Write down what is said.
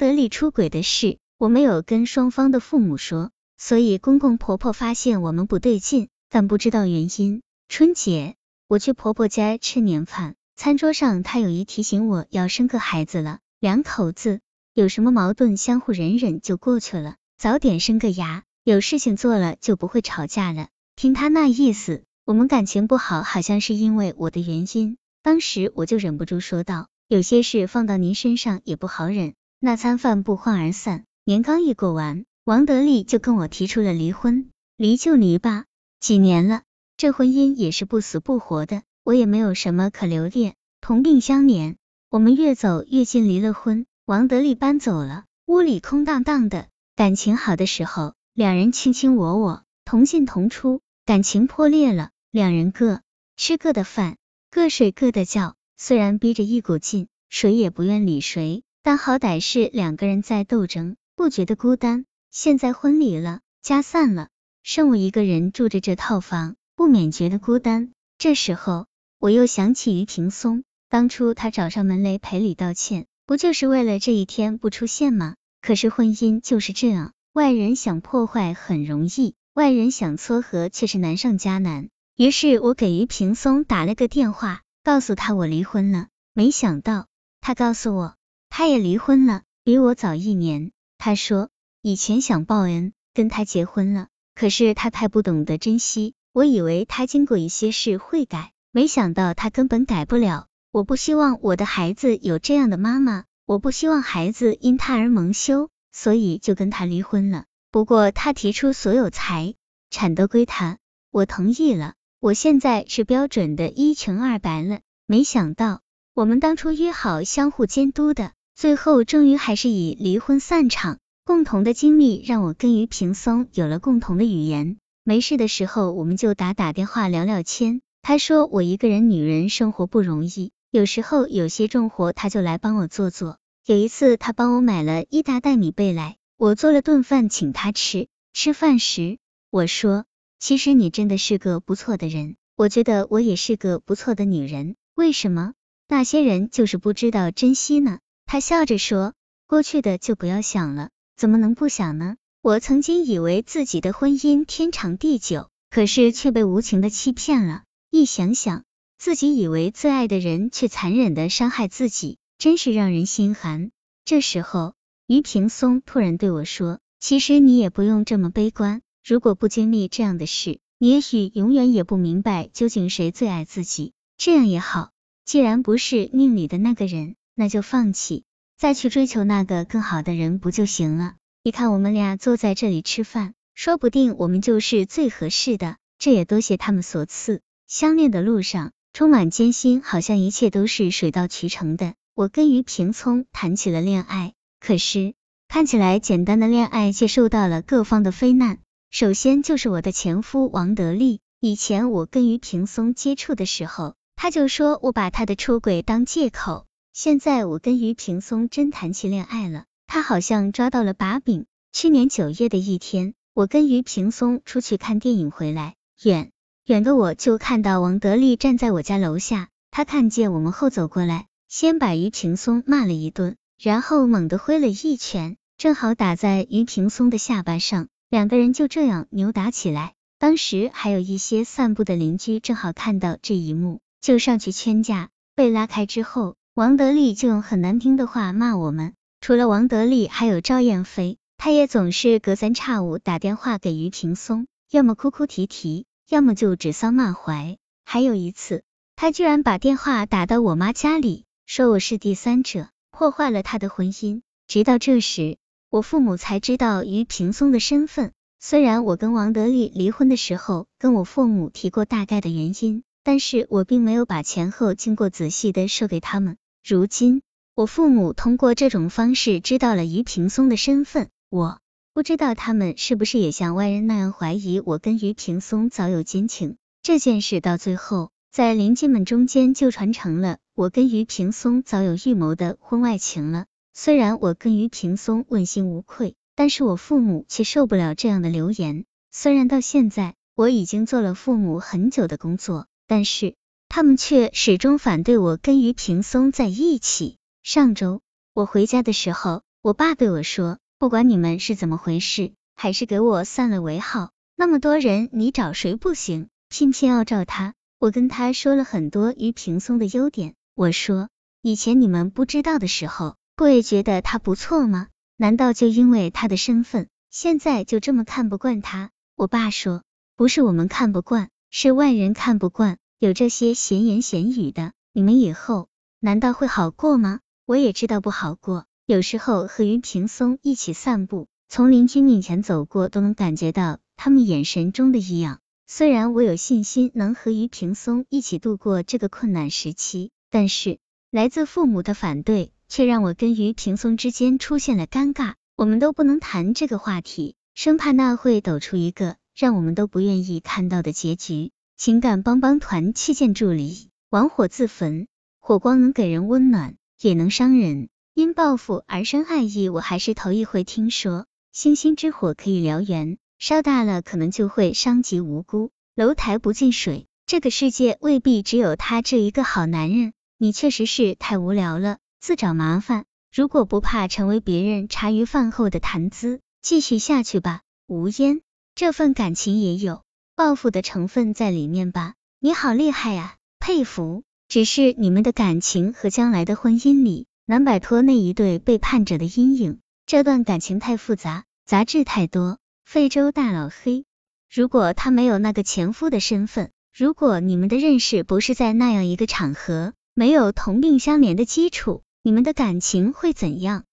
德利出轨的事，我没有跟双方的父母说，所以公公婆婆发现我们不对劲，但不知道原因。春节我去婆婆家吃年饭，餐桌上她有意提醒我要生个孩子了，两口子有什么矛盾相互忍忍就过去了，早点生个牙，有事情做了就不会吵架了。听她那意思，我们感情不好，好像是因为我的原因。当时我就忍不住说道：“有些事放到您身上也不好忍。”那餐饭不欢而散，年刚一过完，王德利就跟我提出了离婚。离就离吧，几年了，这婚姻也是不死不活的，我也没有什么可留恋。同病相怜，我们越走越近，离了婚，王德利搬走了，屋里空荡荡的。感情好的时候，两人卿卿我我，同进同出。感情破裂了，两人各吃各的饭，各睡各的觉。虽然逼着一股劲，谁也不愿理谁，但好歹是两个人在斗争，不觉得孤单。现在婚礼了，家散了，剩我一个人住着这套房，不免觉得孤单。这时候，我又想起于平松，当初他找上门来赔礼道歉，不就是为了这一天不出现吗？可是婚姻就是这样，外人想破坏很容易。外人想撮合却是难上加难，于是我给于平松打了个电话，告诉他我离婚了。没想到他告诉我他也离婚了，比我早一年。他说以前想报恩跟他结婚了，可是他太不懂得珍惜。我以为他经过一些事会改，没想到他根本改不了。我不希望我的孩子有这样的妈妈，我不希望孩子因他而蒙羞，所以就跟他离婚了。不过他提出所有财产都归他，我同意了。我现在是标准的一穷二白了。没想到我们当初约好相互监督的，最后终于还是以离婚散场。共同的经历让我跟于平松有了共同的语言。没事的时候我们就打打电话聊聊天。他说我一个人女人生活不容易，有时候有些重活他就来帮我做做。有一次他帮我买了一大袋米贝来。我做了顿饭请他吃，吃饭时我说，其实你真的是个不错的人，我觉得我也是个不错的女人，为什么那些人就是不知道珍惜呢？他笑着说，过去的就不要想了，怎么能不想呢？我曾经以为自己的婚姻天长地久，可是却被无情的欺骗了。一想想自己以为最爱的人，却残忍的伤害自己，真是让人心寒。这时候。于平松突然对我说：“其实你也不用这么悲观，如果不经历这样的事，你也许永远也不明白究竟谁最爱自己。这样也好，既然不是命里的那个人，那就放弃，再去追求那个更好的人不就行了？你看我们俩坐在这里吃饭，说不定我们就是最合适的。这也多谢他们所赐。相恋的路上充满艰辛，好像一切都是水到渠成的。我跟于平聪谈起了恋爱。”可是，看起来简单的恋爱却受到了各方的非难。首先就是我的前夫王德利。以前我跟于平松接触的时候，他就说我把他的出轨当借口。现在我跟于平松真谈起恋爱了，他好像抓到了把柄。去年九月的一天，我跟于平松出去看电影回来，远远的我就看到王德利站在我家楼下。他看见我们后走过来，先把于平松骂了一顿。然后猛地挥了一拳，正好打在于平松的下巴上，两个人就这样扭打起来。当时还有一些散步的邻居正好看到这一幕，就上去劝架。被拉开之后，王德利就用很难听的话骂我们。除了王德利，还有赵燕飞，他也总是隔三差五打电话给于平松，要么哭哭啼啼，要么就指桑骂槐。还有一次，他居然把电话打到我妈家里，说我是第三者。破坏了他的婚姻。直到这时，我父母才知道于平松的身份。虽然我跟王德利离婚的时候跟我父母提过大概的原因，但是我并没有把前后经过仔细的说给他们。如今，我父母通过这种方式知道了于平松的身份。我不知道他们是不是也像外人那样怀疑我跟于平松早有奸情。这件事到最后。在邻居们中间就传成了我跟于平松早有预谋的婚外情了。虽然我跟于平松问心无愧，但是我父母却受不了这样的流言。虽然到现在我已经做了父母很久的工作，但是他们却始终反对我跟于平松在一起。上周我回家的时候，我爸对我说，不管你们是怎么回事，还是给我散了为好。那么多人，你找谁不行，偏偏要找他。我跟他说了很多于平松的优点，我说，以前你们不知道的时候，不也觉得他不错吗？难道就因为他的身份，现在就这么看不惯他？我爸说，不是我们看不惯，是外人看不惯，有这些闲言闲语的，你们以后难道会好过吗？我也知道不好过，有时候和于平松一起散步，从邻居面前走过，都能感觉到他们眼神中的异样。虽然我有信心能和于平松一起度过这个困难时期，但是来自父母的反对，却让我跟于平松之间出现了尴尬。我们都不能谈这个话题，生怕那会抖出一个让我们都不愿意看到的结局。情感帮帮团弃剑助理，玩火自焚，火光能给人温暖。也能伤人，因报复而生爱意，我还是头一回听说。星星之火可以燎原，烧大了可能就会伤及无辜。楼台不进水，这个世界未必只有他这一个好男人。你确实是太无聊了，自找麻烦。如果不怕成为别人茶余饭后的谈资，继续下去吧。无烟，这份感情也有报复的成分在里面吧？你好厉害呀，佩服。只是你们的感情和将来的婚姻里，难摆脱那一对背叛者的阴影。这段感情太复杂，杂质太多。非洲大老黑，如果他没有那个前夫的身份，如果你们的认识不是在那样一个场合，没有同病相怜的基础，你们的感情会怎样？